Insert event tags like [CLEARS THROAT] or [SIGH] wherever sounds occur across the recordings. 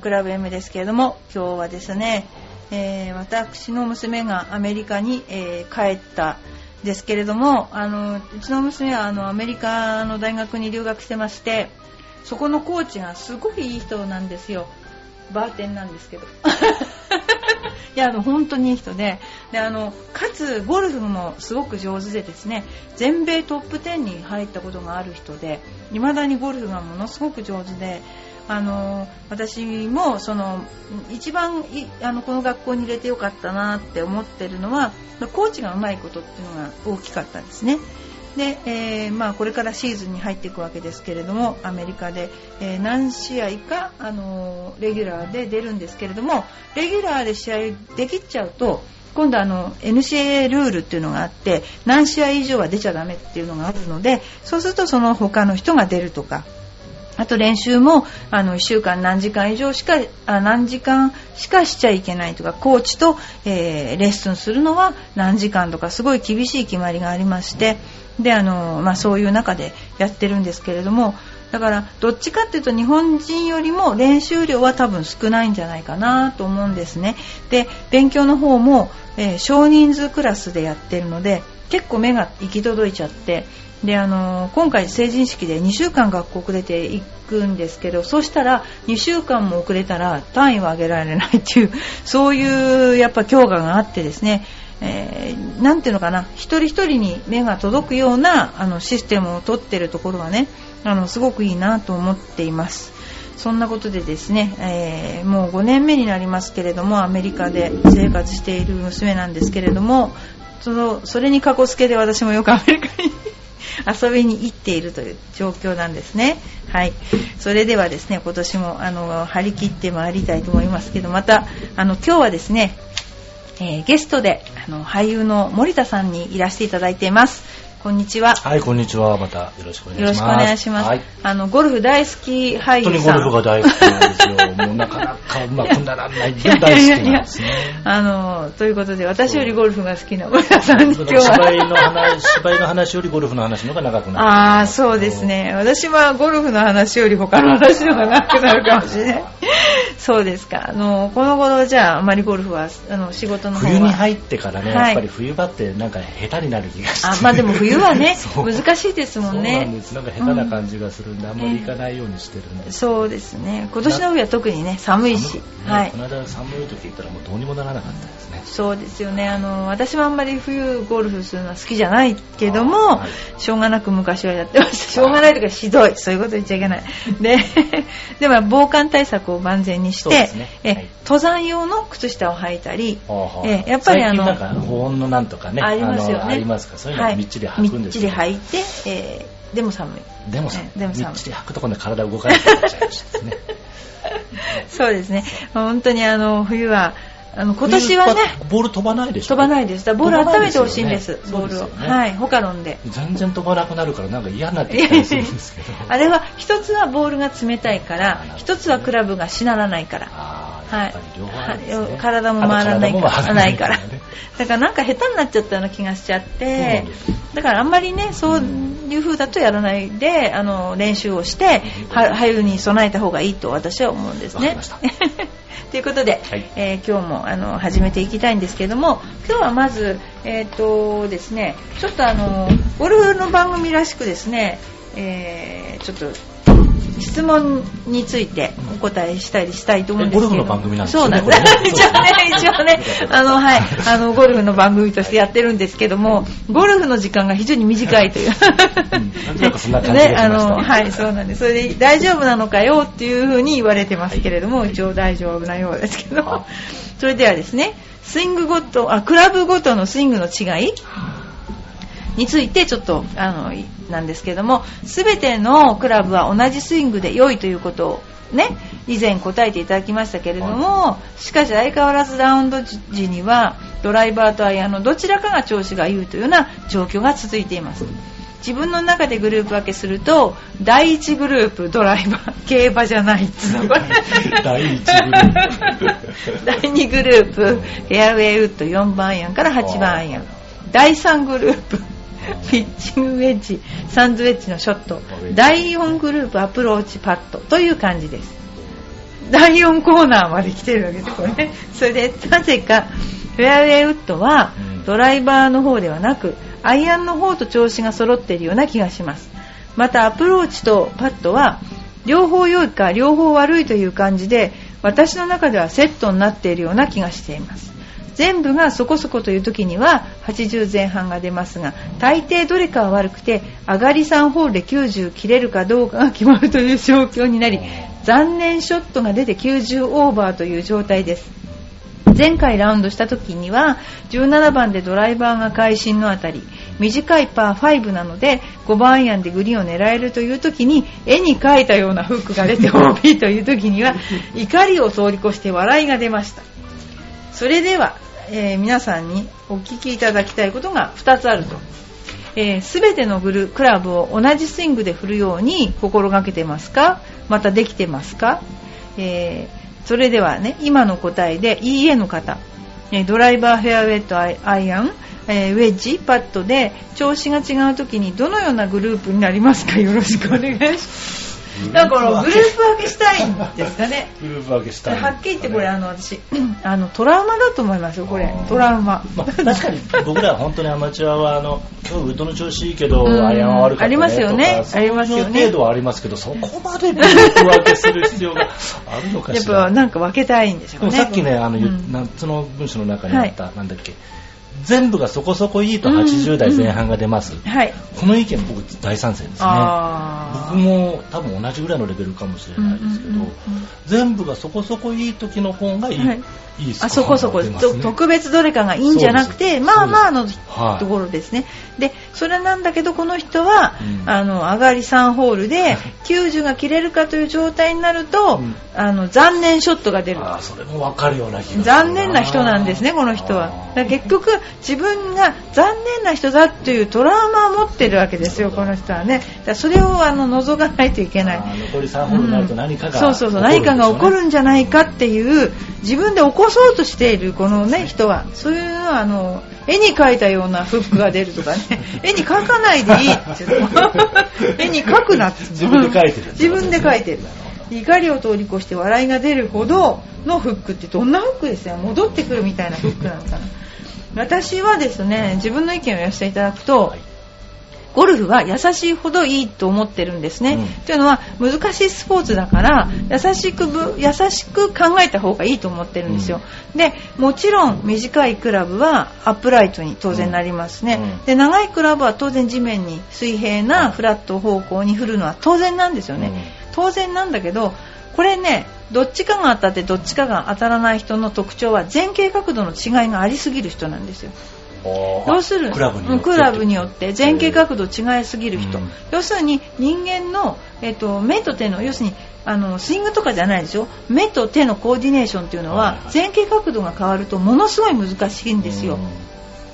クラブ M ですけれども今日はですね、えー、私の娘がアメリカに、えー、帰ったですけれどもあのうちの娘はあのアメリカの大学に留学してましてそこのコーチがすごくいい人なんですよ。バーテンなんですけど。[LAUGHS] いやあの本当にいい人で。であのかつゴルフもすごく上手でですね全米トップ10に入ったことがある人で未だにゴルフがものすごく上手であの私もその一番あのこの学校に入れてよかったなって思ってるのはコーチがうまいことっていうのが大きかったんですね。で、えー、まあ、これからシーズンに入っていくわけですけれどもアメリカで、えー、何試合か、あのレギュラーで出るんですけれどもレギュラーで試合できちゃうと今度あの NCAA ルールっていうのがあって何試合以上は出ちゃダメっていうのがあるのでそうするとその他の人が出るとかあと練習もあの1週間何時間以上しかあ何時間しかしちゃいけないとかコーチと、えー、レッスンするのは何時間とかすごい厳しい決まりがありましてであの、まあ、そういう中でやってるんですけれどもだからどっちかっていうと日本人よりも練習量は多分少ないんじゃないかなと思うんですね。で勉強の方も、えー、少人数クラスでやってるので結構目が行き届いちゃってであの今回成人式で2週間学校遅れていくんですけどそうしたら2週間も遅れたら単位を上げられないっていうそういうやっぱ強化があってですねえー、ていうのかな一人一人に目が届くようなあのシステムを取ってるところはねあのすごくいいなと思っています。そんなことでですね、えー、もう5年目になりますけれどもアメリカで生活している娘なんですけれどもそのそれにかこつけで私もよくアメリカに遊びに行っているという状況なんですね。はい。それではですね、今年もあの張り切ってまいりたいと思いますけど、またあの今日はですね、えー、ゲストであの俳優の森田さんにいらしていただいています。こんにちは。はい、こんにちは。またよろしくお願いします。よろしくお願いします。はい、あの、ゴルフ大好き俳優さん。本当にゴルフが大好きなんですよ。[LAUGHS] もうなかなかうまくならないで大好きなんですね。[LAUGHS] あの、ということで、私よりゴルフが好きな森田さんに今日は。芝居の話、芝居の話よりゴルフの話の方が長くなる。ああ、そうですね。私はゴルフの話より他の話の方が長くなるかもしれない。そうですか。あの、この頃じゃあ、あまりゴルフは、あの、仕事の方は。冬に入ってからね、やっぱり冬場ってなんか下手になる気がして。あ、まあでも冬はね、[LAUGHS] 難しいですもんね。そうなんか下手な感じがするんで、うん、あんまり行かないようにしてるんです。そうですね。今年の冬は特にね、寒いし。ね、はい。この間寒い時行ったらもうどうにもならなかったですね。そうですよね。あの、私はあんまり冬ゴルフするのは好きじゃないけども、はい、しょうがなく昔はやってました。しょうがないとかひどい。そういうこと言っちゃいけない。[LAUGHS] で、でも防寒対策を万全にして、ねはい、登山用の靴下を履いたり、えやっぱりあの、なんか保温のなんとかね、ありますよね。ありますか？そういうのをみっちり履みっちり履いて、えー、でも寒い。でも寒い。でも寒い。みっちり履くところで体動かなくなっちゃいましたね。[LAUGHS] そうですね。本当にあの、冬は、あの今年はねボール飛ばないでしょ。飛ばないです。ボール温めてほしいんです、ね、ボールを、ね、はい。ホカロンで。全然飛ばなくなるからなんか嫌になってきたりするんですけど。あれは一つはボールが冷たいから一つはクラブがしならないからはい、体も回らないから。ないから [LAUGHS] だからなんか下手になっちゃったような気がしちゃってだからあんまりねそういう風だとやらないであの練習をして春に備えた方がいいと私は思うんですね。[LAUGHS] ということで、はい、えー、今日もあの始めていきたいんですけども今日はまず、えーとですね、ちょっとあのゴルフの番組らしくですね、えー、ちょっと質問についてお答えしたりしたいと思うんですけど。ゴルフの番組なんですねそうなんです。[LAUGHS] 一応ね一応ね。あのはい。[LAUGHS] あのゴルフの番組としてやってるんですけどもゴルフの時間が非常に短いという、ねあのはいそうなんです。それで大丈夫なのかよっていうふうに言われてますけれども、はい、一応大丈夫なようですけど。それではですねスイングごとあクラブごとのスイングの違いについてちょっとあのなんですけども全てのクラブは同じスイングで良いということをね以前答えていただきましたけれどもしかし相変わらずラウンド時にはドライバーとアイアンのどちらかが調子が良いというような状況が続いています。自分の中でグループ分けすると第1グループドライバー競馬じゃないっつうの第1グループ。[LAUGHS] 第2グループフェアウェイウッド4番アイアンから8番アイアン。第3グループピッチングウェッジサンズウェッジのショット第4グループアプローチパットという感じです。第4コーナーまで来てるわけですこれねそれでなぜかフェアウェイウッドはうん。ドライバーの方ではなくアイアンの方と調子が揃っているような気がします。またアプローチとパットは両方良いか両方悪いという感じで私の中ではセットになっているような気がしています全部がそこそこという時には80前半が出ますが大抵どれかは悪くて上がり3ホールで90切れるかどうかが決まるという状況になり残念ショットが出て90オーバーという状態です。前回ラウンドした時には17番でドライバーが会心のあたり短いパー5なので5番アイアンでグリーンを狙えるという時に絵に描いたようなフックが出て OB という時には [LAUGHS] 怒りを通り越して笑いが出ました。それでは、えー皆さんにお聞きいただきたいことが2つあると。えー、全てのグルクラブを同じスイングで振るように心がけてますか？またできてますか、えーそれではね今の答えでいいえの方、えドライバーフェアウェイトアイアン、えウェッジパッドで調子が違う時にどのようなグループになりますか？よろしくお願いします。だからグループ分けしたいんですかね。グループ分けしたいはっきり言ってこれあの私 [CLEARS THROAT] あのトラウマだと思いますよこれ。トラウマ、まあ、確かに僕らは本当にアマチュアはあの今日ウッドの調子いいけど、うん。アイアンは悪かったねありますよね。ありますよね。程度はありますけどそこまでグループ分けする必要があるのかやっしらぱなんか分けたいんでしょうね。さっきね、あの、うん。夏の文章の中にあった、なんだっけ、全部がそこそこいいと80代前半が出ます。はい。この意見僕大賛成ですね。あ僕も多分同じぐらいのレベルかもしれないですけど、うんうんうんうん全部がそこそこいい時の方がいい、はい。いいスコアあそこそこ、が出ますねと特別どれかがいいんじゃなくてまあまあのはいところですね。でそれなんだけどこの人は、うん。あの上がり3ホールで90が切れるかという状態になると、うん。あの残念ショットが出る。あーそれも分かるような気がする残念な人なんですね、この人は。結局、自分が残念な人だっていうトラウマを持ってるわけですよ、この人はね。それをあの除かないといけない。残り3ホールになると何かが、そうそうそう。何かが起こるんじゃないかっていう自分で起こそうとしているこのね人は。そういうのはあの絵に描いたようなフックが出るとかね。[LAUGHS] 絵に描かないでいいっていうの。絵に描くなって自分で描いてる自分で描いてる。怒りを通り越して笑いが出るほどのフックってどんなフックですよ。戻ってくるみたいなフックなのかな私はですね自分の意見を言わせていただくと、はいゴルフは優しいほどいいと思ってるんですね。うんというのは難しいスポーツだから優しくぶ優しく考えた方がいいと思ってるんですよ。でもちろん短いクラブはアップライトに当然なりますね。うんで長いクラブは当然地面に水平なフラット方向に振るのは当然なんですよね。うん当然なんだけどこれねどっちかが当たってどっちかが当たらない人の特徴は前傾角度の違いがありすぎる人なんですよ。要するにクラブによって。うんクラブによって前傾角度違いすぎる人、うん。要するに人間の、えっと、目と手の要するにあのスイングとかじゃないでしょ目と手のコーディネーションっていうのははい。前傾角度が変わるとものすごい難しいんですよ、うん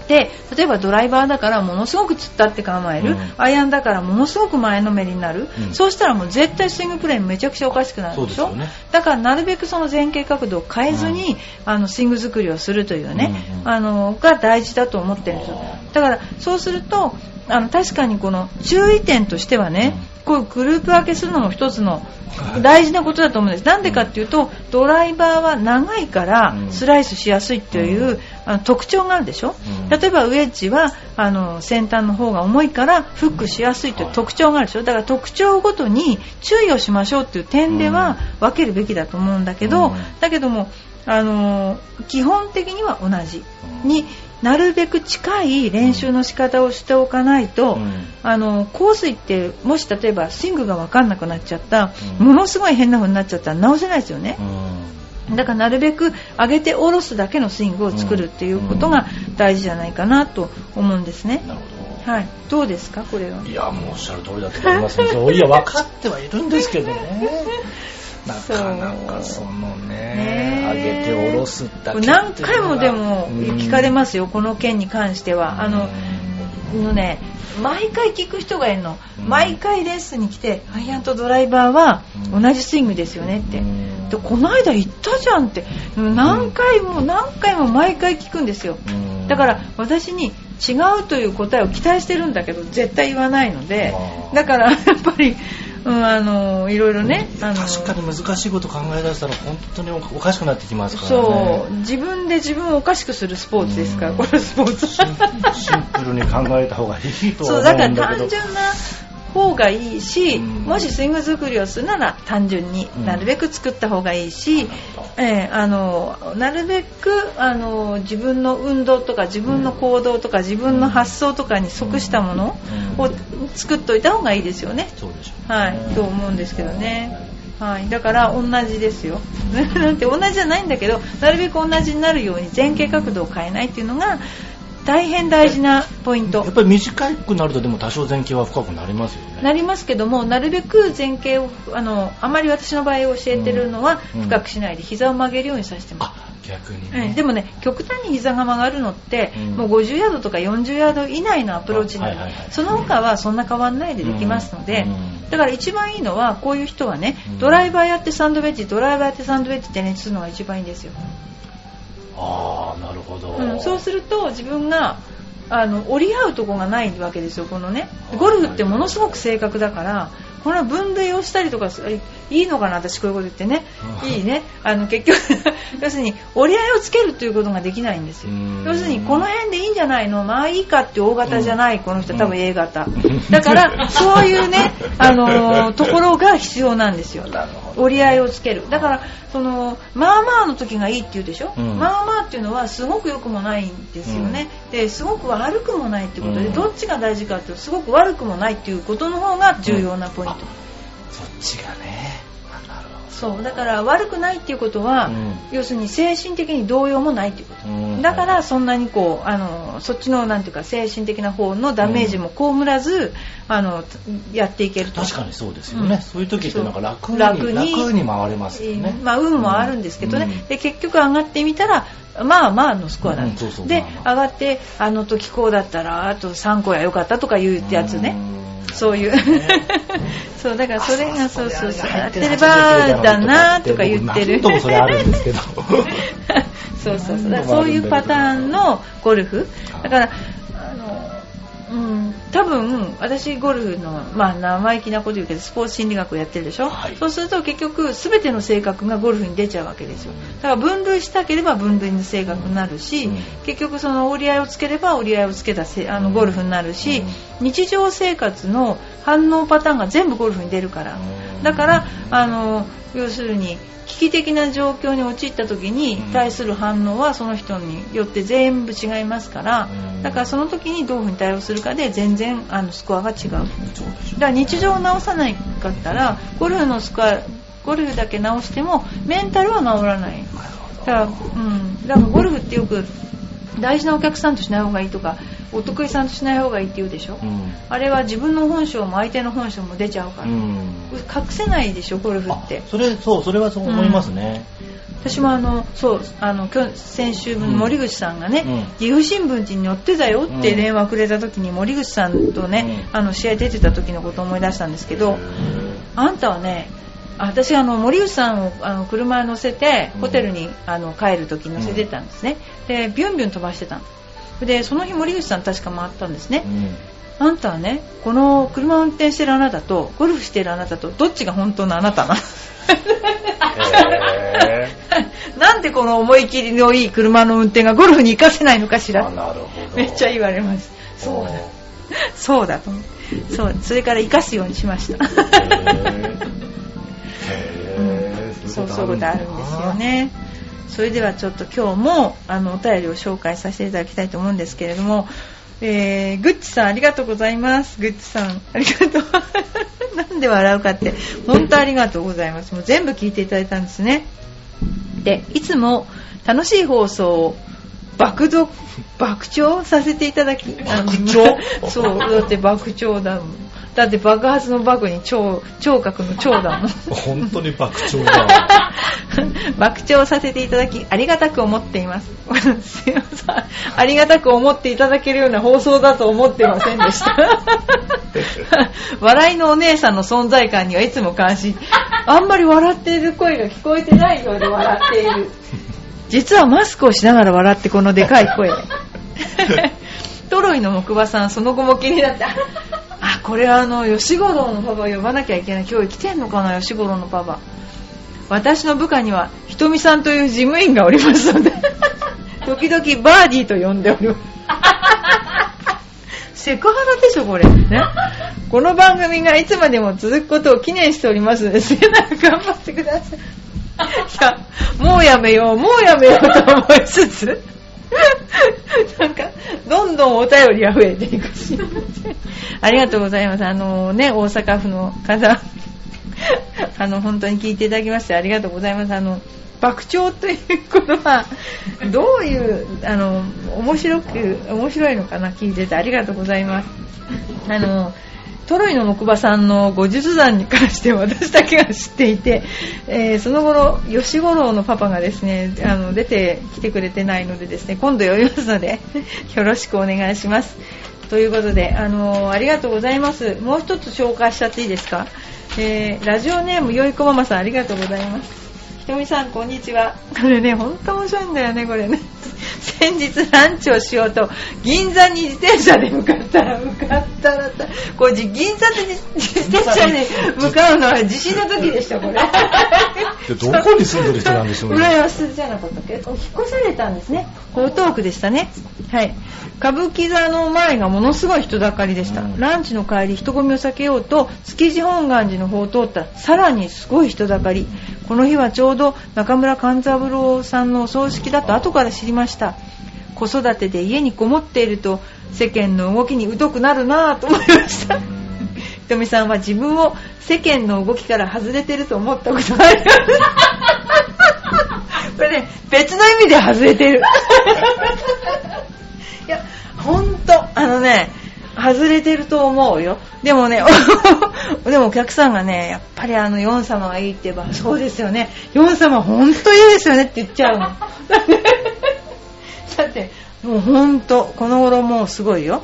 で例えばドライバーだからものすごく突っ立って構える、うん。アイアンだからものすごく前のめりになる、うん。そうしたらもう絶対スイングプレーめちゃくちゃおかしくなるでしょ？ね。だからなるべくその前傾角度を変えずに、あのスイング作りをするというね、うんうんあのが大事だと思ってるんですよ。だからそうするとあの確かにこの注意点としてはね、こういうグループ分けするのも一つの大事なことだと思うんです。なんでかっていうと、ドライバーは長いからうん。スライスしやすいっていう、あの特徴があるでしょ、うん。例えばウェッジはあの先端の方が重いからフックしやすいという特徴があるでしょ？だから特徴ごとに注意をしましょうっていう点では分けるべきだと思うんだけど、うん。だけどもあの基本的には同じ。になるべく近い練習の仕方をしておかないと、うん。あの香水ってもし例えばスイングが分かんなくなっちゃった、うん。ものすごい変な風になっちゃったら直せないですよね。う、ん。だからなるべく上げて下ろすだけのスイングを作るっていうことが大事じゃないかなと思うんですね、はい。どうですかこれは。どいやもうおっしゃる通りだと思いますね。いや分かってはいるんですけどね [LAUGHS] なかなかそのねね上げて下ろすだけ何が回もでもうん聞かれますよこの件に関しては。あのうんのね毎回聞く人がいるの、うん。毎回レッスンに来てアイアンとドライバーはうん。同じスイングですよねって、うん。でこの間言ったじゃんって。何回も何回も毎回聞くんですよ。うん。だから私に違うという答えを期待してるんだけど絶対言わないので。だからやっぱりうん、あのいろいろねあの確かに難しいこと考え出したら本当におかしくなってきますからそうね自分で自分をおかしくするスポーツですから、うん。このスポーツ。シンプルに考えた方がいいとは思そううんだからだけど単純な方がいいし、うん。もしスイング作りをするなら単純にうん。なるべく作った方がいいし、ええあのなるべくあの自分の運動とか自分の行動とか自分の発想とかに即したものを作っといた方がいいですよね。はい、と思うんですけどね。はい、だから同じですよ。[LAUGHS] なんて同じじゃないんだけど、なるべく同じになるように前傾角度を変えないっていうのが大変大事なポイント。やっ。ぱり短くなるとでも多少前傾は深くなりますよね。なりますけども、なるべく前傾を、あの、あまり私の場合教えてるのはうん。深くしないで膝を曲げるようにさせてます。あ逆にうんね、でもね、極端に膝が曲がるのって、うん。もう50ヤードとか40ヤード以内のアプローチなのはいはいはい。その他はそんな変わんないでできますので、うん。だから一番いいのは、こういう人はねうん、ドライバーやってサンドウェッジ、ドライバーやってサンドウェッジってね、するのが一番いいんですよ。ああなるほど、うん、そうすると自分があの折り合うとこがないわけですよ、このね。ゴルフってものすごく正確だからこれは分類をしたりとかすいいのかな、私こういうこと言ってね、うん。いいね。あの結局 [LAUGHS] 要するに折り合いをつけるということができないんですよ。うん。要するにこの辺でいいんじゃないの？まあいいかって大型じゃない、この人多分 A 型。んだからそういうね、あのーところが必要なんですよ [LAUGHS] 折り合いをつける。だからそのまあまあの時がいいって言うでしょ、うん。まあまあっていうのはすごく良くもないんですよね、ですごく悪くもないってことで、うん。どっちが大事かっていうとすごく悪くもないっていうことの方が重要なポイント、そっちがねそう。だから悪くないっていうことは、うん。要するに精神的に動揺もないっていうこと、どうん。だからそんなにこうあのそっちのなんていうか精神的な方のダメージも被らず、あのやっていけると。確かにそうですよね、うん。そういう時ってなんか楽に楽に。回れますよね、まあ、運もあるんですけどね、うん。で結局上がってみたらまあまあのスコアだ、うんそうそうで、上がってあの時こうだったらあと3個やよかったとかいうやつね、うんそういう。ね。そうだからそれがあそうそうそう。れやってればだなとか言ってる。それあるんですけど。[LAUGHS] そうそうそう。そういうパターンのゴルフ。だからあのうん、多分私ゴルフの、まあ、生意気なこと言うけどスポーツ心理学をやってるでしょ、はい。そうすると結局全ての性格がゴルフに出ちゃうわけですよ。だから分類したければ分類の性格になるし、うん。結局その折り合いをつければ折り合いをつけたせあのゴルフになるし、日常生活の反応パターンが全部ゴルフに出るから、うん。だからあの要するに危機的な状況に陥った時にうん。対する反応はその人によって全部違いますからうん。だからその時にどういうふうに対応するかで全然あのスコアが違う。だから日常を直さないかったらゴルフのスコアゴルフだけ直してもメンタルは治らない。だから,、うん、だからゴルフってよく大事なお客さんとしない方がいいとかお得意さんとしない方がいいって言うでしょ、うん。あれは自分の本性も相手の本性も出ちゃうから、うん。隠せないでしょゴルフって。あそれそうそれはそう思いますね、私もあのそうあの今日先週森口さんがね、うん。岐阜新聞に載ってたよってうん。電話くれた時に森口さんとね、あの試合出てた時のことを思い出したんですけど、あんたはねあ私あの森口さんをあの車に乗せてうん。ホテルにあの帰る時に乗せてたんですね、でビュンビュン飛ばしてたのでその日森口さん確か回ったんですね、うん。あんたはねこの車を運転してるあなたとゴルフしてるあなたとどっちが本当のあなたなの？へ [LAUGHS] なんでこの思い切りのいい車の運転がゴルフに活かせないのかしら？めっちゃ言われます。そうだ。そうだとそうそれから生かすようにしました。へーへーそうそういうことあるんですよね。それではちょっと今日もあのお便りを紹介させていただきたいと思うんですけれどもえー、グッチさんありがとうございます。グッチさん。ありがとう。[LAUGHS] なんで笑うかって本当ありがとうございます。もう全部聞いていただいたんですね。でいつも楽しい放送を爆読爆笑させていただき爆笑 [LAUGHS] そうだって爆笑だもんだって爆発の爆に聴聴覚の聴だもん本当に爆笑だわ。[LAUGHS] 爆笑させていただきありがたく思っています。すいません。ありがたく思っていただけるような放送だと思ってませんでした。[LAUGHS] 笑いのお姉さんの存在感にはいつも感心。あんまり笑っている声が聞こえてないようで笑っている。実はマスクをしながら笑ってこのでかい声。[LAUGHS] トロイの木馬さんその後も気になってあこれあの吉五郎のパパ呼ばなきゃいけない。今日来てんのかな吉五郎のパパ。私の部下にはひとみさんという事務員がおりますので。[LAUGHS] 時々バーディーと呼んでおります。[LAUGHS] セクハラでしょこれ。ね。この番組がいつまでも続くことを記念しておりますので末永く頑張ってください。いやもうやめようもうやめようと思いつつ [LAUGHS] なんか、どんどんお便りが増えていくし。ありがとうございます。あのね、大阪府の方、あの、本当に聞いていただきましてありがとうございます。あの、爆笑ということは、どういう、あの、面白く、面白いのかな、聞いててありがとうございます。あの、トロイの木馬さんの後日談に関して私だけが知っていて、えー、その頃吉五郎のパパがですねあの出てきてくれてないのでですね今度読みますので [LAUGHS] よろしくお願いします。ということであのありがとうございます。もう一つ紹介しちゃっていいですか、えー、ラジオネームよいこママさんありがとうございます。ひとみさんこんにちは。これね本当面白いんだよねこれね。[LAUGHS] 先日ランチをしようと銀座に自転車で向かったら向かった。らこれ銀座で自転車で [LAUGHS] 向かうのは地震の時でしたこれ。[LAUGHS] どこに住んでる人なんでしょうね。浦安じゃなかったっけ？引っ越されたんですね。江東区でしたね。はい。歌舞伎座の前がものすごい人だかりでした、うん、ランチの帰り人混みを避けようと築地本願寺の方を通ったらさらにすごい人だかり。この日はちょうど中村勘三郎さんのお葬式だと後から知りました。子育てで家にこもっていると世間の動きに疎くなるなぁと思いました。ひとみさんは自分を世間の動きから外れてると思ったことがあります。これね別の意味で外れてる。いやほんとあのね外れてると思うよ。でもね [LAUGHS] でもお客さんがねやっぱりあのヨン様がいいって言えばそうですよね。ヨン様ほんといいですよねって言っちゃうの。[LAUGHS] だってもうほんとこの頃もうすごいよ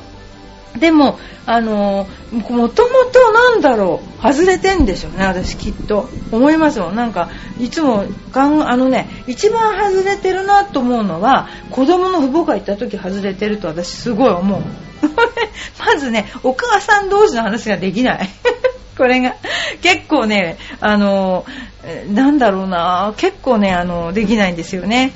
でもあのもともとなんだろう外れてんでしょうね私きっと。思いますもん。なんかいつもかんあのね一番外れてるなと思うのは子供の父母が行った時外れてると私すごい思う。[LAUGHS] まずねお母さん同士の話ができない。[LAUGHS] これが。結構ねあのなんだろうな。結構ねあのできないんですよね。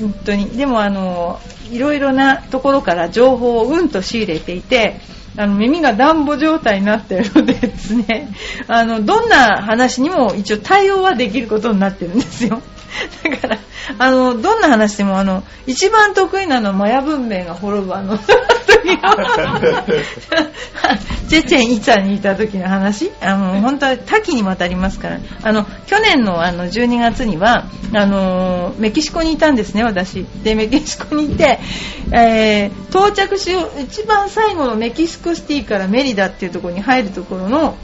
本当に。でもあのいろいろなところから情報をうんと仕入れていてあの耳が暖房状態になっているのでですねあのどんな話にも一応対応はできることになってるんですよ。だからあのどんな話でもあの一番得意なのはマヤ文明が滅ぶあの [LAUGHS] チェチェンイツァにいた時の話。あの本当は多岐にわたりますから。あの去年のあの12月にはあのメキシコにいたんですね私。でメキシコにいて、えー、到着しよう一番最後のメキシコシティからメリダっていうところに入るところの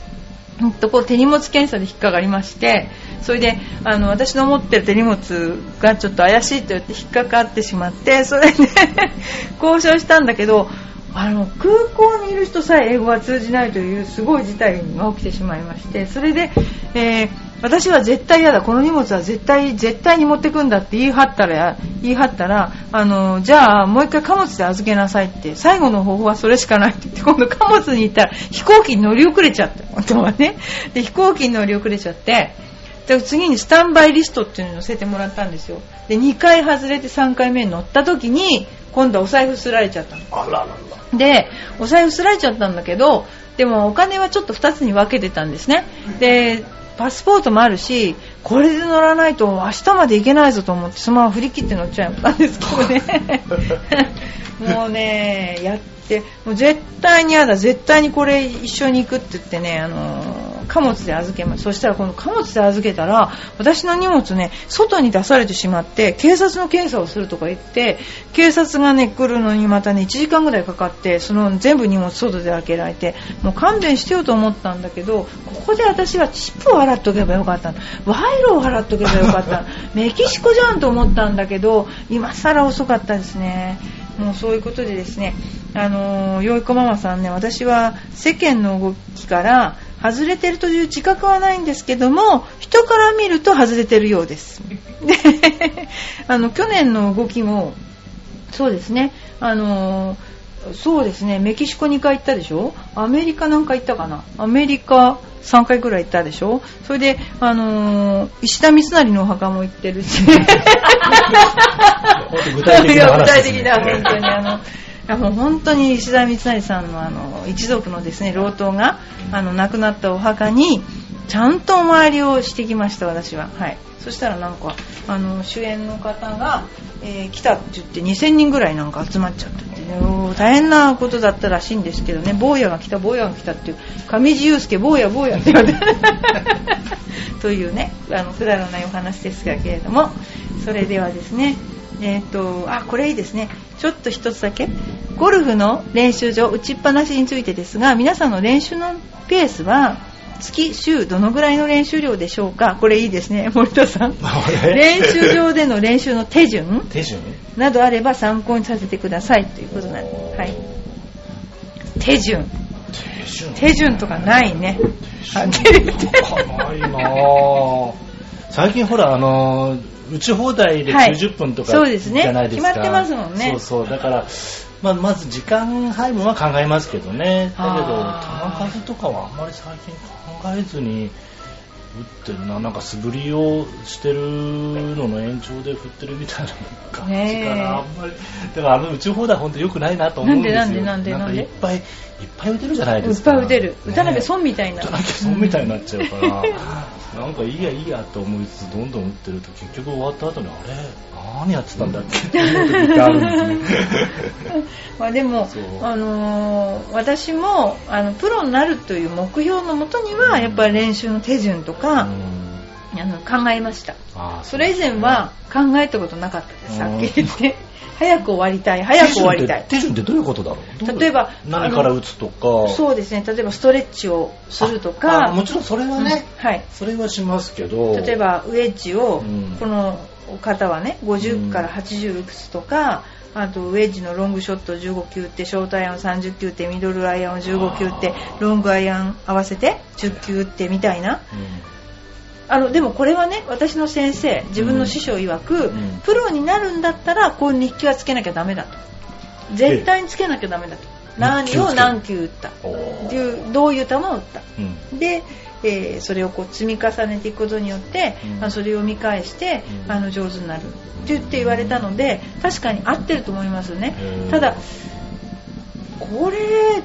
とこ手荷物検査で引っかかりましてそれであの私の持ってる手荷物がちょっと怪しいと言って引っかかってしまってそれで [LAUGHS] 交渉したんだけどあの空港にいる人さえ英語が通じないというすごい事態が起きてしまいましてそれで、えー、私は絶対嫌だこの荷物は絶対絶対に持ってくんだって言い張ったら言い張ったらあのじゃあもう一回貨物で預けなさいって最後の方法はそれしかないって言って今度貨物に行ったら飛行機に乗り遅れちゃって本当はね。で飛行機に乗り遅れちゃってで次にスタンバイリストっていうのを載せてもらったんですよ。で2回外れて3回目に乗った時に今度はお財布すられちゃったの。あららら。でお財布すられちゃったんだけどでもお金はちょっと2つに分けてたんですね。でパスポートもあるしこれで乗らないと明日まで行けないぞと思ってそのまま振り切って乗っちゃったんですけどね。[LAUGHS] もうねやってもう絶対に嫌だ絶対にこれ一緒に行くって言ってねあのー貨物で預けますそしたらこの貨物で預けたら私の荷物ね外に出されてしまって警察の検査をするとか言って警察がね来るのにまたね1時間ぐらいかかってその全部荷物外で開けられてもう勘弁してよと思ったんだけどここで私はチップを払っとけばよかった賄賂を払っとけばよかった [LAUGHS] メキシコじゃんと思ったんだけど今更遅かったですね。もうそういうことでですねあのー、よいこママさんね私は世間の動きから外れてるという自覚はないんですけども人から見ると外れてるようです。[LAUGHS] であの去年の動きもそうですね。あのそうですね。メキシコ2回行ったでしょ？アメリカ何回行ったかな？アメリカ3回ぐらい行ったでしょ？それで、あのー石田三成のお墓も行ってるし [LAUGHS] 具体的な話 [LAUGHS] 具体的な本当にあのあもう本当に石田三成さんのあの一族のですね老頭があの亡くなったお墓にちゃんとお参りをしてきました私は。はい。そしたらなんかあの主演の方が、えー来たって言って2000人ぐらいなんか集まっちゃってて、ね、おー大変なことだったらしいんですけどね。坊やが来た坊やが来たっていう。上地雄介坊や坊やって。言われてというねあのくだらないお話ですがけれども。それではですねえっ、とあこれいいですね。ちょっと一つだけ。ゴルフの練習場打ちっぱなしについてですが皆さんの練習のペースは月週どのぐらいの練習量でしょうか。これいいですね。[LAUGHS] 森田さん。練習場での練習の手順。手順？などあれば参考にさせてください。ということなんで。す、はい、手順。手順。手順とかないね。はっきり言ってないなぁ最近ほらあの打ち放題ではい。90分とかそうですね。じゃないですか、決まってますもんね。そうそう。だから、まあ、まず時間配分は考えますけどね。だけど球数とかはあんまり最近考えずに打ってるな。なんか素振りをしてるのの延長で振ってるみたいな感じかなあんまりだからあの打ち放題本当良くないなと思うんですよ。なんでなんでなんでかなんでいっぱいいっぱい打てるじゃないいっですか。ぱい打てる。打たなきゃね損みたいな。打たなきゃ損みたいになっちゃうから、なんかいいやいいやと思いつつどんどん打ってると結局終わった後にあれ何やってたんだっけって。いう時ってあるんですね。まあでもあのー私もあのプロになるという目標のもとにはやっぱり練習の手順とか、あの考えました。それ以前は考えたことなかったですうん。はっきり言って。[LAUGHS] 早く終わりたい早く終わりたい。手順ってどういうことだろう？例えば何から打つとか。そうですね。例えばストレッチをするとあか。あもちろんそれはね、うん。はい。それはしますけど。例えばウェッジを、うん。この方はね50から80打つとか、あとウェッジのロングショット15球打ってショートアイアンを30球打ってミドルアイアンを15球打ってロングアイアン合わせて10球打ってみたいなあのでもこれはね私の先生自分の師匠曰く、ん。プロになるんだったらこう日記はつけなきゃダメだと。絶対につけなきゃダメだと。何を何球打った。おー。っていうどういう球を打った。うん。で、えーそれをこう積み重ねていくことによって、うん。まあ、それを見返して、うん。あの上手になるって言って言われたので確かに合ってると思いますね。ただこれ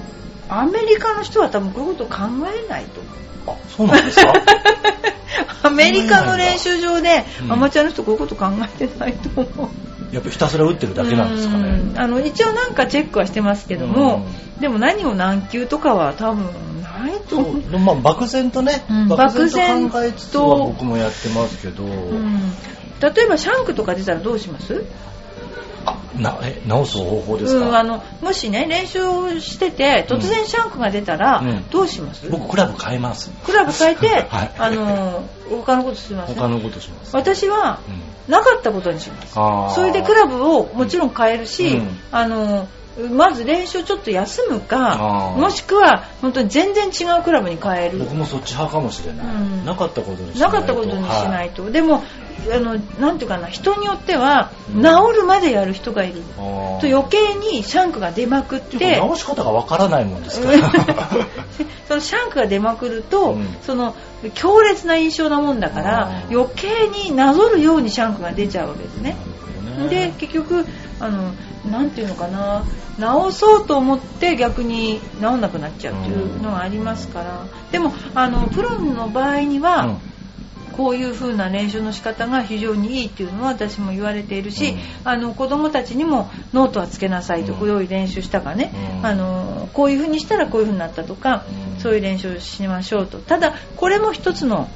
アメリカの人は多分こういうことを考えないと思う。あそうなんですか？[LAUGHS] [LAUGHS] アメリカの練習場でうんアマチュアの人こういうこと考えてないと思う。やっぱひたすら打ってるだけなんですかね。うん。あの一応なんかチェックはしてますけども、でも何を何球とかは多分ないと思う。まあ漠然とね、うん。漠然と。考えつつは僕もやってますけど、うん。例えばシャンクとか出たらどうします？あなえ直す方法ですか、うん、あのもしね練習をしてて突然シャンクが出たらうん。どうします、僕クラブ変えます。クラブ変えて、[LAUGHS] はい。あの他のことします他のことします、私はうん。なかったことにします。それでクラブをもちろん変えるし、うん。あのまず練習をちょっと休むかもしくは本当に全然違うクラブに変える。僕もそっち派かもしれない、うん。なかったことにしなないかったことにしなはい。と、でもあのなんていうかな人によってはうん。治るまでやる人がいる、と余計にシャンクが出まくっって。いうてか直し方がわからないもんですから。[LAUGHS] そのシャンクが出まくると、うん。その強烈な印象なもんだから余計になぞるようにシャンクが出ちゃうわけですね。なるほどでね結局あのなんていうのかな。直そうと思って逆に治んなくなっちゃうっていうのがありますから。でもあのプロの場合には、うんこういう風な練習の仕方が非常にいいっていうのは私も言われているし、うん。あの子供たちにもノートはつけなさいと、うん。こういう練習したかね、うん。あのこういう風にしたらこういう風になったとか、うん。そういう練習をしましょうと。ただこれも一つの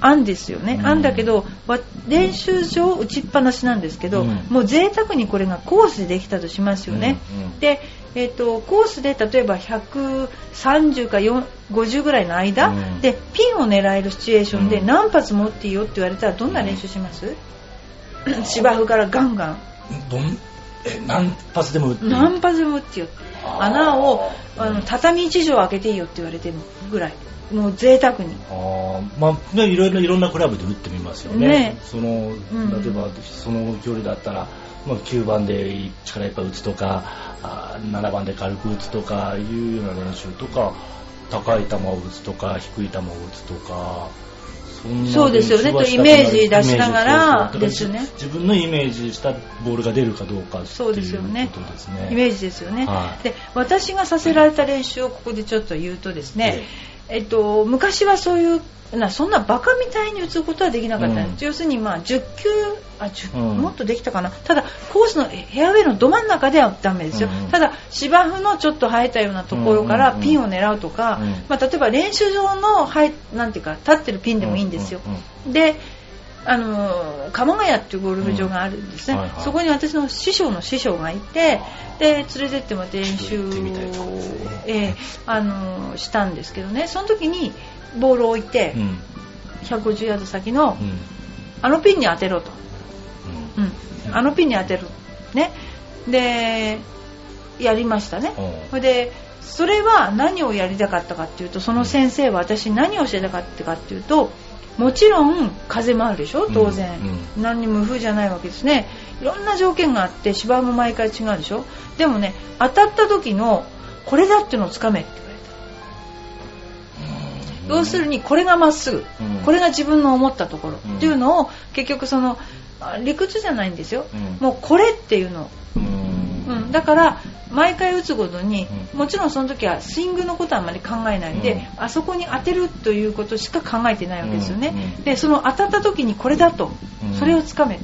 案ですよね、うん。案だけどわ練習場打ちっぱなしなんですけど、うん。もう贅沢にこれがコースでできたとしますよね、で、えー、とコースで例えば130か4 50ぐらいの間、うん。でピンを狙えるシチュエーションでうん。何発持っていいよって言われたらどんな練習します、芝生からガンガン。どん？え何発でも打って何発でも打ってよ。穴をあの畳1畳開けていいよって言われてるぐらい。もう贅沢に。あー。まあねいろいろいろんなクラブで打ってみますよね。ね。そのん。例えばその距離だったら、まあ、9番で力いっぱい打つとかあ7番で軽く打つとかいうような練習とか高い球を打つとか低い球を打つとかそうですよね。とイメージ出しながらですよ。ね。自分のイメージしたボールが出るかどうかそうですよね。ことですね。イメージですよね、はい。で私がさせられた練習をここでちょっと言うとですね、えっと、昔はそういうなそんなバカみたいに打つことはできなかったんです、うん。要するにまあ10球あ10、うん。もっとできたかな。ただコースのフェアウェイのど真ん中ではダメですよ、うん。ただ芝生のちょっと生えたようなところからピンを狙うとか、うん。まあ、例えば練習場の生えなんていうか立ってるピンでもいいんですよ、であの鎌ヶ谷っていうゴルフ場があるんですね、うん。はいはい。そこに私の師匠の師匠がいてで連れてってもらって練習を、ええあのしたんですけどね。その時にボールを置いて、うん。150ヤード先のうん。あのピンに当てろと、うん。うん、あのピンに当てるね。でやりましたね。でそれは何をやりたかったかっていうとその先生は私に何を教えたかったかっていうともちろん風もあるでしょ？当然、うん。何にも無風じゃないわけですね。いろんな条件があって芝も毎回違うでしょ？でもね当たった時のこれだっていうのをつかめって言われた。要するにこれがまっすぐ、うん。これが自分の思ったところ、うん。っていうのを結局そのあ理屈じゃないんですよ、うん。もうこれっていうの。をうん。うん、だから毎回打つごとに、うん。もちろんその時はスイングのことはあまり考えないん。あそこに当てるということしか考えてないわけですよね、でその当たった時にこれだと、うん。それをつかめ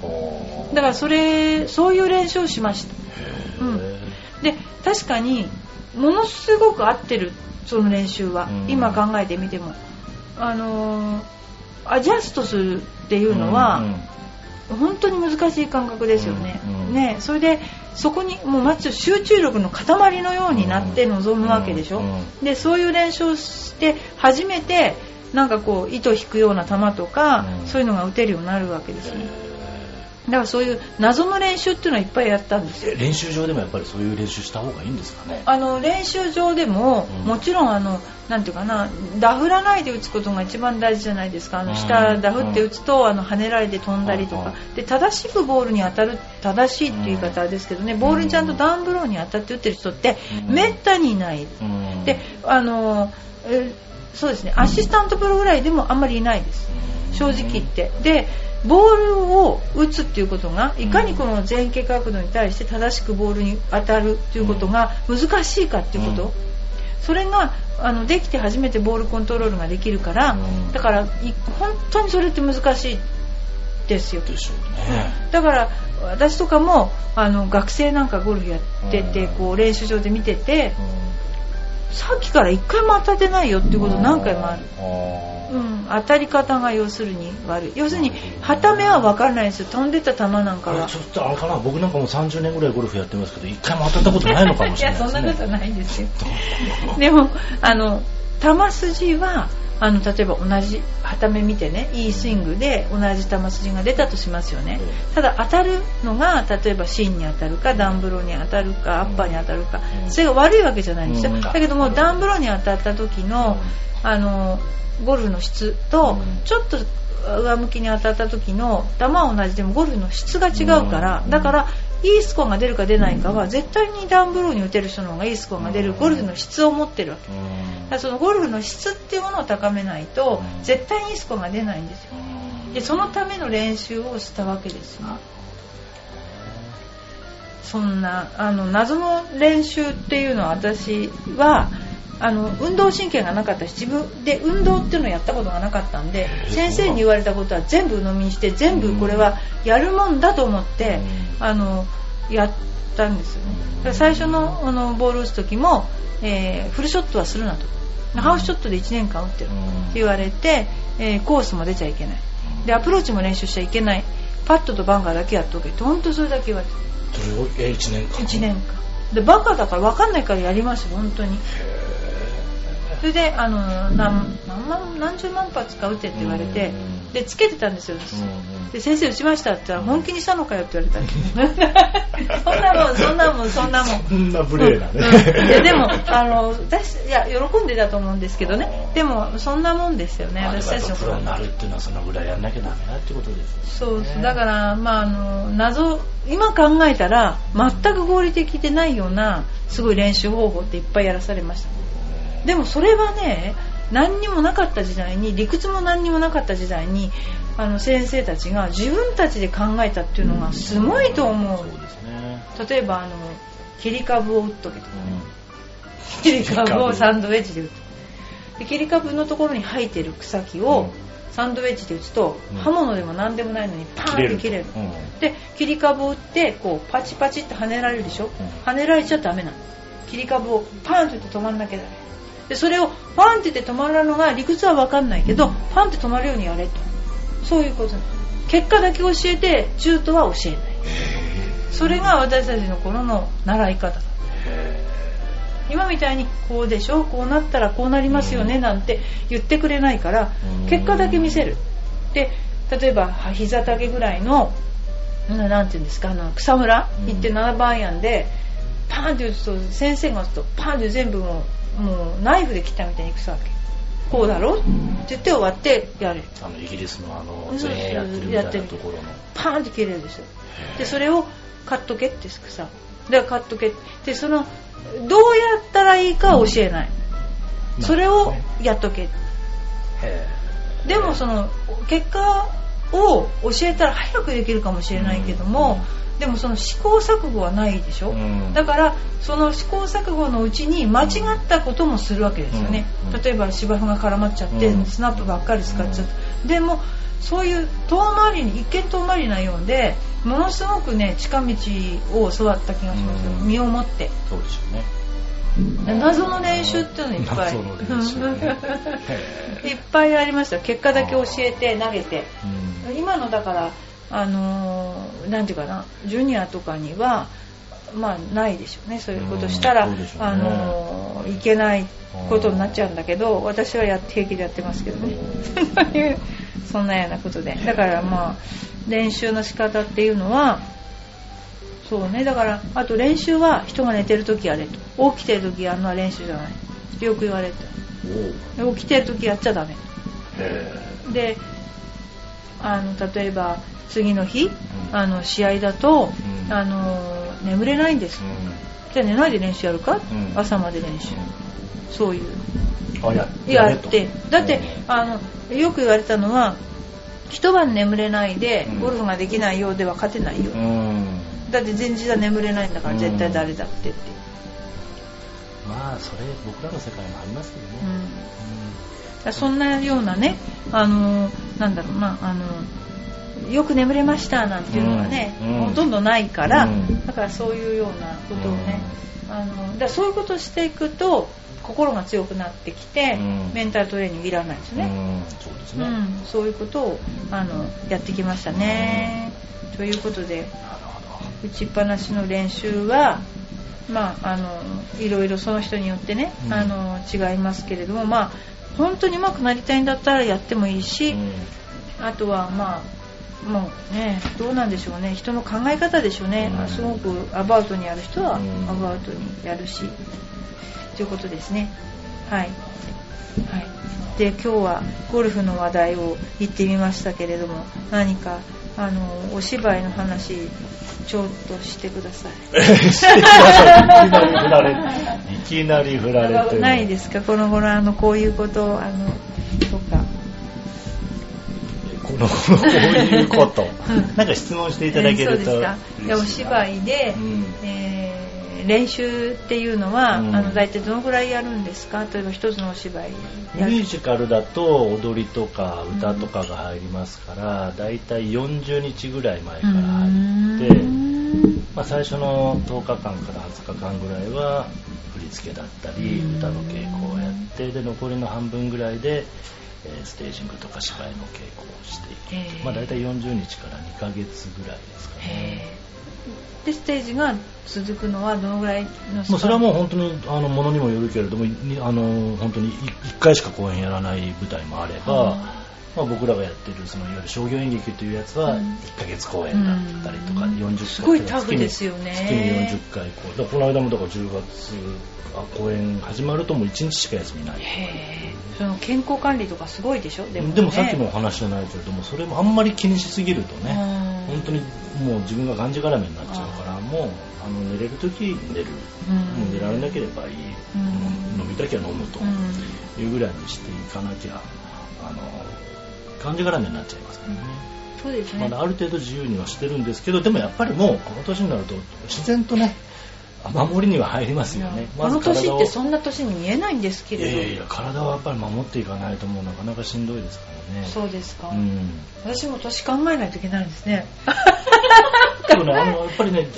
と。だからそれそういう練習をしました。うん。へで確かにものすごく合ってるその練習は、うん。今考えてみても。あのーアジャストするっていーうのは、うん本当に難しい感覚ですよね。ねそれでそこにもうマッ集中力の塊のようになって臨むわけでしょ。でそういう練習をして初めてなんかこう糸引くような球とか、うんそういうのが打てるようになるわけですよね。だからそういう謎の練習っていうのはいっぱいやったんです。よ。え練習場でもやっぱりそういう練習した方がいいんですかね？あの練習場でも、うん。もちろんあのなんていうかなダフらないで打つことが一番大事じゃないですか。あのうん。下ダフって打つと、あの跳ねられて飛んだりとか、うんで正しくボールに当たる正しいっていう言い方ですけどね、ボールにちゃんとダウンブローに当たって打ってる人って、うん。めったにいない、うん。であのえそうですね。アシスタントプロぐらいでもあんまりいないです。正直言って。でボールを打つっていうことがいかにこの前傾角度に対して正しくボールに当たるっていうことが難しいかっていうこと、うん。それがあのできて初めてボールコントロールができるから、うん。だからい本当にそれって難しいですよ。でしょうね。だから私とかもあの学生なんかゴルフやってて、うん。こう練習場で見てて、さっきから一回も当たってないよってこと何回もある、うん、当たり方が要するに悪い。要するに旗目は分からないですよ。飛んでた球なんかは。あちょっとあれかな。僕なんかもう30年ぐらいゴルフやってますけど一回も当たったことないのかもしれないですね。[LAUGHS] いやそんなことないですよ。でもあの球筋はあの例えば同じ旗目見てねいいスイングで同じ球筋が出たとしますよね。ただ当たるのが例えば芯に当たるかダンブローに当たるかアッパーに当たるかうん。それが悪いわけじゃないんですよ。うん。だけどもダンブローに当たった時のあのゴルフの質とうん。ちょっと上向きに当たった時の球は同じでもゴルフの質が違うからうん。だからいいスコアが出るか出ないかは絶対にダウンブローに打てる人の方がいいスコアが出るゴルフの質を持ってるわけ。だからそのゴルフの質っていうものを高めないとうん。絶対にいいスコアが出ないんですよ。でそのための練習をしたわけですよそんなあの謎の練習っていうのは私はあの運動神経がなかったし自分で運動っていうのをやったことがなかったんで先生に言われたことは全部鵜呑みにして全部これはやるもんだと思ってあのやったんですよね。最初のあのボール打つ時も、えーフルショットはするなと。ハウスショットで1年間打ってるって言われて、えーコースも出ちゃいけない。でアプローチも練習しちゃいけない。パットとバンカーだけやっとけって本当それだけ言われて。それをえ1年間。1年間。でバカだから分かんないからやりますよ本当に。それであの何何万何十万発か打てって言われてうんででつけてたんですよ、で先生打ちましたって言ったら本気にしたのかよって言われたそんなもんそんなもんそんなもん。そんな無礼なうんうん。いやね。でもあの私いや喜んでたと思うんですけどね。でもそんなもんですよねまあ私たちの頃プロになるっていうのはそのぐらいやんなきゃダメだってことですよね。そうそうだからまああの謎今考えたら全く合理的でないようなすごい練習方法っていっぱいやらされましたでもそれはね何にもなかった時代に理屈も何にもなかった時代にあの先生たちが自分たちで考えたっていうのがすごいと思う。そうですね。例えばあの切り株を打っとけとかう切り株をサンドウェッジで打つで切り株のところに生えてる草木をうん。サンドウェッジで打つと、うん。刃物でも何でもないのにパーンって切れる。うん。で切り株を打ってこうパチパチって跳ねられるでしょ、ん。跳ねられちゃダメなの。切り株をパーンって言って止まんなきゃダメでそれをパンって言って止まるのが理屈は分かんないけどパンって止まるようにやれと。そういうこと。結果だけ教えて中途は教えない。それが私たちの頃の習い方。だ今みたいにこうでしょ？こうなったらこうなりますよねなんて言ってくれないからうん。結果だけ見せる。で例えばは膝丈ぐらいのななんていうんですか？あの草むら？うん。行って7番やんでパーンって打つと先生が打つとパーンって全部もうもうナイフで切ったみたいにいくさわけ。こうだろ？って言って終わってやれる。あのイギリスのあの全員やってるみたいなところの。パーンって切れるでしょ。でそれをカットけってさ。でカットけでそのどうやったらいいか教えない。それをやっとけ。へでもその結果を教えたら早くできるかもしれないけども、でもその試行錯誤はないでしょ、うん。だからその試行錯誤のうちに間違ったこともするわけですよね、うん。例えば芝生が絡まっちゃって、うん。スナップばっかり使っちゃった、でもそういう遠回りに一見遠回りなようでものすごくね近道を教わった気がしますよ、うん。身をもって。そうでしょうね。謎の練習っていうのいっぱい。ね。[LAUGHS] へいっぱいありました。結果だけ教えて投げて。うん。今のだからあのーなんていうかなジュニアとかにはまあないでしょうね。そういうことしたら、うんね。あのーいけないことになっちゃうんだけど私はやって平気でやってますけどね。[LAUGHS] そんなようなことで。だからまあ練習の仕方っていうのはそうね。だからあと練習は人が寝てる時やれと。起きてる時やるのは練習じゃない。よく言われて。起きてる時やっちゃダメ。へであの例えば次の日、ん。あの試合だと、うん。あの眠れないんです、えじゃあ寝ないで練習やるか、ん。朝まで練習、そういう。あやって。だってあのよく言われたのは一晩眠れないでうん。ゴルフができないようでは勝てないよ、うん。だって前日は眠れないんだからうん。絶対誰だってって、まあそれ僕らの世界もありますけどね。うん。そんなようなねあのなんだろうなあのよく眠れましたなんていうのがね、ほとんどないから、うん。だからそういうようなことをね、あのだそういうことをしていくと心が強くなってきて、うん。メンタルトレーニングいらないですね、うん。そうですね。うん。そういうことをあのやってきましたね、ということで打ちっぱなしの練習はまああのいろいろその人によってね、うん。あの違いますけれどもまあ本当に上手くなりたいんだったらやってもいいし、うん。あとはまあもうねどうなんでしょうね。人の考え方でしょうね、うん。あすごくアバウトにやる人はうん。アバウトにやるし、ということですね。はい、はい、で今日はゴルフの話題を言ってみましたけれども何かあのお芝居の話ちょっとしてください。[LAUGHS] い。[LAUGHS] きなり振られて。ないですか？この頃あのこういうことをあのとか。この [LAUGHS] こういうこと。なんか質問していただけると。えーでお芝居で、うん。えー練習っていうのは、うん。あの大体どのぐらいやるんですか？例えば一つのお芝居ミュージカルだと踊りとか歌とかが入りますから、だいたい40日ぐらい前から入って、まあ、最初の10日間から20日間ぐらいは振り付けだったりうん。歌の稽古をやってで残りの半分ぐらいで、えーステージングとか芝居の稽古をしていくへー。まあ、大体40日から2ヶ月ぐらいですかね。へー。でステージが続くのはどのぐらいのそれはもう本当にあのものにもよるけれどもにあの本当に1回しか公演やらない舞台もあれば、まあ、僕らがやってるそのいわゆる商業演劇というやつはうん。1ヶ月公演だったりとか、うん。40回すごいタフですよね。月に月に40回こうこの間もだから10月あ公演始まるともう1日しか休みない。その健康管理とかすごいでしょ？ででも,、もさっきのお話じゃないけれどもそれもあんまり気にしすぎるとね、うん。本当にもう自分ががんじがらめになっちゃうからもうあの寝れる時寝る、うん。もう寝られなければいい、うん。飲みたきゃ飲むとうん。いうぐらいにしていかなきゃあのがんじがらめになっちゃいますからね、そうですね、まだある程度自由にはしてるんですけどでもやっぱりもうこの年になると自然とね守りには入りますよね。この年ってそんんな年に見えないんですけれど。いやいや体はやっぱり守っていかないともうなかなかしんどいですからね。そうですか、うん。私も年考えないといけないんですね。でもね、あの、やっぱりね、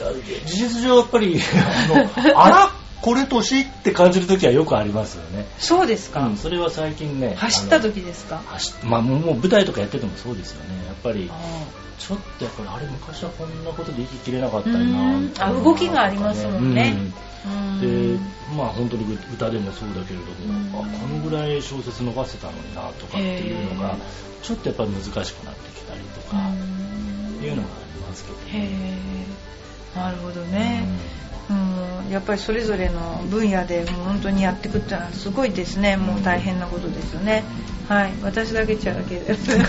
事実上やっぱり、あの、あら、これ年って感じる時はよくありますよね。そうですか、うん、それは最近ね。走った時ですか？走っまあもう舞台とかやっててもそうですよね。やっぱり、あちょっとやっぱり、あれ昔はこんなことで息切れなかったな。んあ動きがありますもんね。うん。ーで、まあ本当に歌でもそうだけれども、うん。あこのぐらい小説伸ばせたのになとかっていうのがちょっとやっぱり難しくなってきたりとか、うん。いうのがありますけどへね。えなるほどね、うん、やっぱりそれぞれの分野でもう本当にやっていくってのはすごいですね。もう大変なことですよね。はい。私だけっちゃだけです。[LAUGHS] い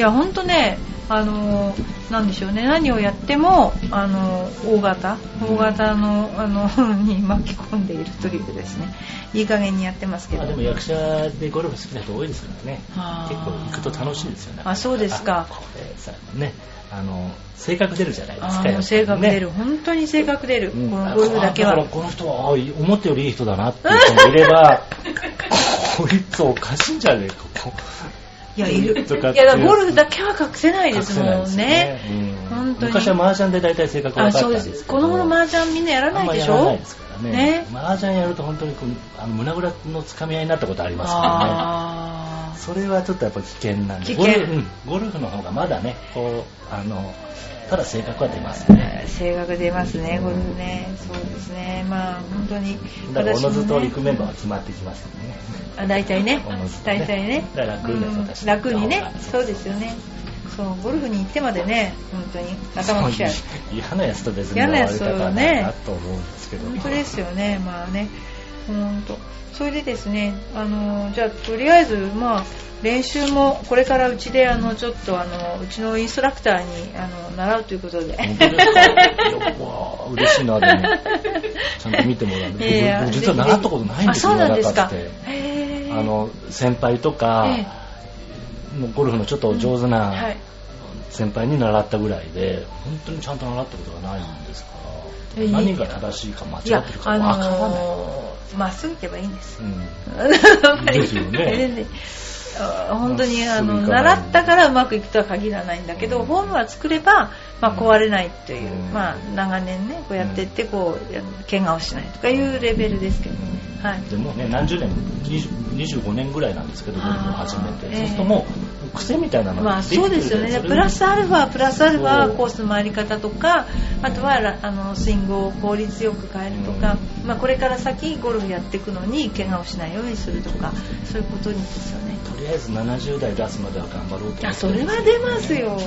や本当ねあのなんでしょうね。何をやってもあの大型大型のあの [LAUGHS] に巻き込んでいるというですね。いい加減にやってますけど。まあでも役者でゴルフ好きな人多いですからね。結構行くと楽しいですよね。あそうですか。あこれさねあの性格出るじゃないですか。ね。の性格出る、本当に性格出る、うん。このゴルフだけは。からこの人はあ思ったよりいい人だなっていう人もいれば [LAUGHS] こいつおかしいんじゃねえかこいやいる。いやだからゴルフだけは隠せないですもんね。うん。本当に。昔は麻雀で大体性格分かったんあそうでです。けどす子供の麻雀みんなやらないでしょ？やらないですからね。ね。麻雀やると本当にこうあの胸ぐらのつかみ合いになったことありますからね。あそれはちょっとやっぱ危険なんでゴルフ,、うん、ゴルフの方がまだねこうあのただ性格は出ますね。ー性格出ますねゴルフね。そうですね。まあ本当にだからおのずとね陸メンバーは決まってきますよね。あ大体ね。大体ね。楽にうん。私楽にね。そそうですよね。そうゴルフに行ってまでね本当に頭きちゃう嫌なやつと別に嫌なやつとね。と思うんですけど。本当ですよね。まあね本当それでですねあのじゃあとりあえずまあ練習もこれからうちであのちょっとあのうちのインストラクターにあの習うということで。本当で嬉しいなでも。ちゃんと見てもらう。[LAUGHS] いやいや僕実は習ったことないんですよあそうなんですか？なくて。へー。あの先輩とか、ゴルフのちょっと上手はない。先輩に習ったぐらいで本当にちゃんと習ったことがないんです何が正しいか間違ってるかあ分からない、まっすぐ行けばいいんです。うん。[LAUGHS] ですよね本当にあの習ったからうまくいくとは限らないんだけど、うん。フォームは作れば、まあ、壊れないという、うん。まあ、長年ねこうやっていってこうや怪我をしないとかいうレベルですけど、はい、でもね何十年20 25年ぐらいなんですけどゴルフを始めて。そうするともう癖みたいなのまあそうがですよね。プラスアルファ、プラスアルファコースの回り方とか、あとはラあのスイングを効率よく変えるとか、まあこれから先ゴルフやっていくのに怪我をしないようにするとか、そういうことにですよね。とりあえず70代出すまでは頑張ろうと思ってあ、それは出ますよ。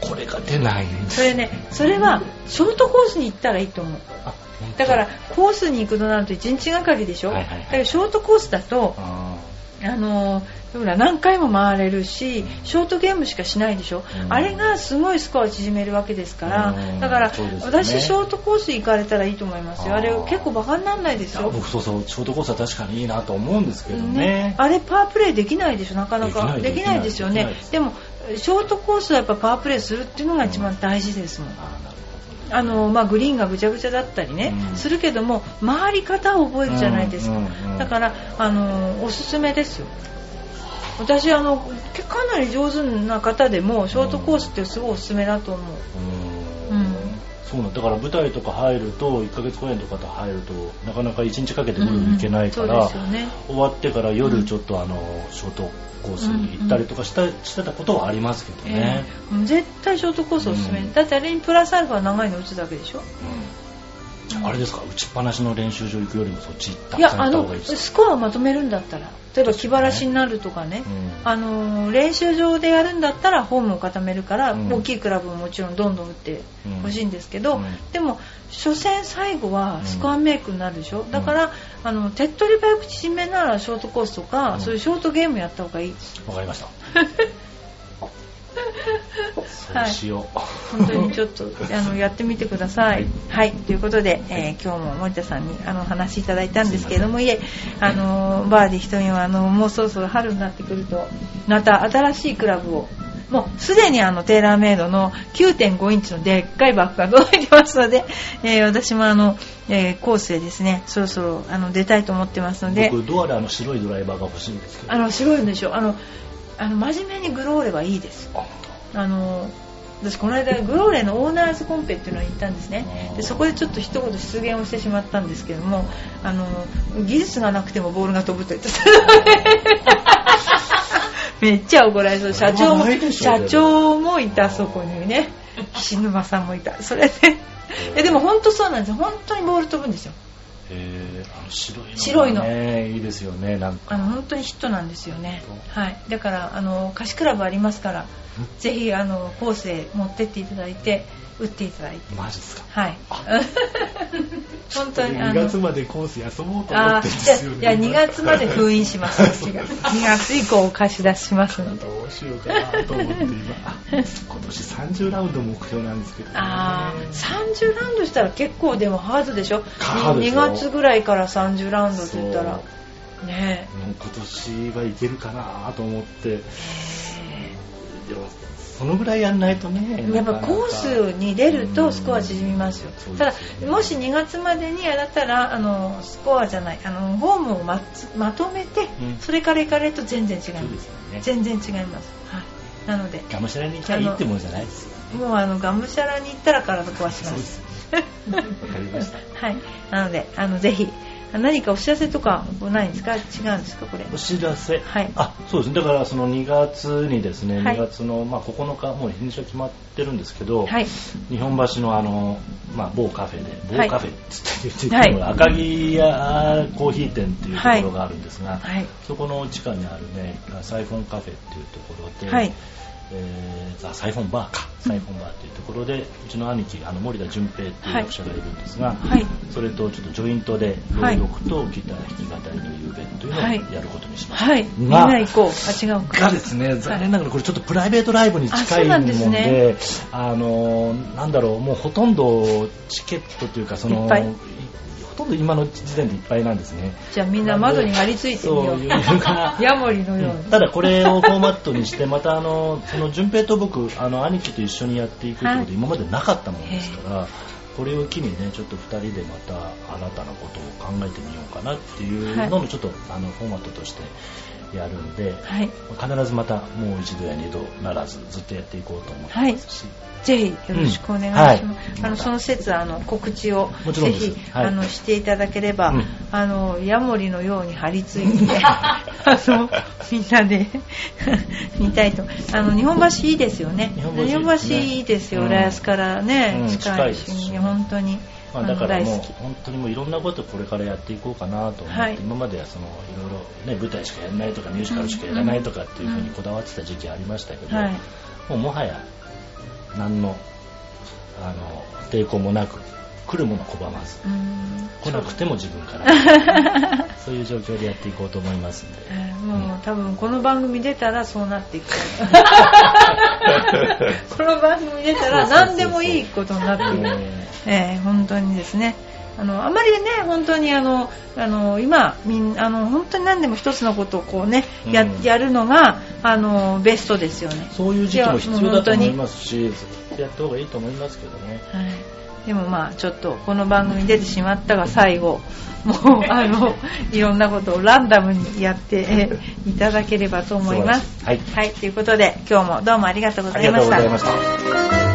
これが出ないんですそれね、それはショートコースに行ったらいいと思う。だからコースに行くとなると1日がかりでしょ、はいはいはい。だからショートコースだとああのほら何回も回れるしショートゲームしかしないでしょ、うん。あれがすごいスコアを縮めるわけですから、うん。だから、ね。私ショートコース行かれたらいいと思いますよ。あれ結構バカにならないですよ、僕そうそうショートコースは確かにいいなと思うんですけどね。ね、あれパワープレイできないでしょ？なかなか。できないですよね。でもショートコースはやっぱパワープレイするっていうのが一番大事ですもん、あーなるほどあのまあ、グリーンがぐちゃぐちゃだったりね、うん。するけども回り方を覚えるじゃないですか、うんうんうん。だからあのおすすめですよ。私あのかなり上手な方でもショートコースってすごいおすすめだと思う、ううんんそうなんだから舞台とか入ると1ヶ月公演とかと入るとなかなか1日かけてゴルフ行けないかうんら、そうですよね。終わってから夜ちょっとあのショートコースに行ったりとかした,、してたことはありますけどね、ええ。絶対ショートコースおすすめ、うん。だってあれにプラスアルファ長いの打つだけでしょ？うんああれですか？打ちっぱなしの練習場行くよりもそっち行った方のがいいですか？スコアをまとめるんだったら例えば気晴らしになるとかね、うん。あの練習場でやるんだったらフォームを固めるから、うん。大きいクラブももちろんどんどん打ってほしいんですけど、うん。でも初戦最後はスコアメイクになるでしょ、だからあの手っ取り早く縮めならショートコースとか、うん。そういうショートゲームやった方がいい。わかりました [LAUGHS] そうしよう、本当にちょっとあのやってみてください。はい、ということで、えー今日も森田さんにあのお話しいただいたんですけれども、いえ、あのバーディー瞳はあのもうそろそろ春になってくると、また新しいクラブを。もうすでにあのテーラーメイドの9.5インチのでっかいバッグが届いてますので、[LAUGHS] えー私もあの、えーコースでですね、そろそろあの出たいと思ってますので、僕ドアであの白いドライバーが欲しいんですけど。あの白いんでしょ。あのあの真面目にグローレはいいです。ああの私この間グローレのオーナーズコンペっていうのに行ったんですね。でそこでちょっと一言出現をしてしまったんですけどもあの技術がなくてもボールが飛ぶと言ってた。[LAUGHS] めっちゃ怒られそう。社長も社長もいたそこにね。[LAUGHS] 岸沼さんもいた。それで。えでも本当そうなんですよ。本当にボール飛ぶんですよえー、あの白いのが、ね、白いの。いいですよねなんか。あの本当にヒットなんですよね。はい。だからあの貸しクラブありますから [LAUGHS] ぜひあのコースへ持ってっていただいて打っていただいて。マジですか？はい。[LAUGHS] 本当にあ2の月までコース休もうと思あってるんーですよね。いや2月まで封印します。私が2月以降貸し出しますので。どうしようかなと思って今。[LAUGHS] 今年30ラウンド目標なんですけど、ね、あー30ラウンドしたら結構でもハードでしょ？ハードでしょ？2月ぐらいから30ラウンドって言ったら。ね。もう今年はいけるかなと思って。えでもそのぐらいやんないとねやっぱコースに出るとスコア縮みますよ。うんただもし2月までにやったらあのスコアじゃないあのフォームをまつまとめて、うん。それから行かれると全然違いまですね。全然違います、はい、なのでがむしゃらに行きゃいいってもんじゃないですよもうあのがむしゃらに行ったら体壊します。わかりました。[LAUGHS] はい。なのであのぜひ何かお知らせとかないんですか？違うんですかこれ？お知らせ、はい。あそうですね。だからその2月にですね、はい。2月の、まあ、9日もう日にちは決まってるんですけど、はい。日本橋のあの、まあ、某カフェではい。某カフェっつって言っていはい。赤城屋コーヒー店っていうところがあるんですが、はい。そこの地下にあるねサイフォンカフェっていうところで、はいえーあサイフォンバーか。サイフォンバーっていうところで、うちの兄貴あの森田純平っていう役者がいるんですが、はい。それとちょっとジョイントで朗読とギター弾き語りの夕べというのをはい。やることにしました。はい。みんがな行こう。あ違うか。がですね、残念ながらこれちょっとプライベートライブに近いもんで、ですね。あの、なんだろう、もうほとんどチケットというか、その、とんど今の時点でいっぱいなんですね。じゃあみんな窓に張り付いてみよそう [LAUGHS] ヤモリのように。ただこれをフォーマットにしてまたあのその順平と僕あの兄貴と一緒にやっていくってこと今までなかったものですからこれを機にねちょっと2人でまた新たなことを考えてみようかなっていうののちょっとあのフォーマットとしてやるんではい。必ずまたもう一度や二度ならずずっとやっていこうと思ってますし、ぜひよろしくお願いします。うん。はい。あのその説あの告知をぜひ、はい。あのしていただければ、うん。あのヤモリのように張り付いて [LAUGHS] あのみんなで見たいと。あの日本橋いいですよね。日本橋いいですよ。うん。浦安からね、うん。近いし近いですし本当に。まあ、だからもう本当にもういろんなことこれからやっていこうかなと思って、はい今まではそのいろいろ、ね、舞台しかやらないとかミュージカルしかやらないとかっていうふうにこだわってた時期ありましたけど、はい。もうもはや何のあの抵抗もなく来るもの拒まずうん。来なくても自分から。そう。いう状況でやっていこうと思いますんで。えーもう多分この番組出たらそうなっていく。[LAUGHS] この番組出たら何でもいいことになっていく。えー。本当にですね。あのあまりね本当にあのあの今みんあの本当に何でも一つのことをこうねや,、うん。やるのがあのベストですよね、そういう時期も必要だと思いす、ますし、やった方がいいと思いますけどね。はい、でもまあちょっとこの番組に出てしまったが最後もうあのいろんなことをランダムにやって、えーいただければと思います。はい。はい、ということで今日もどうもありがとうごありがとうざいました。ございました。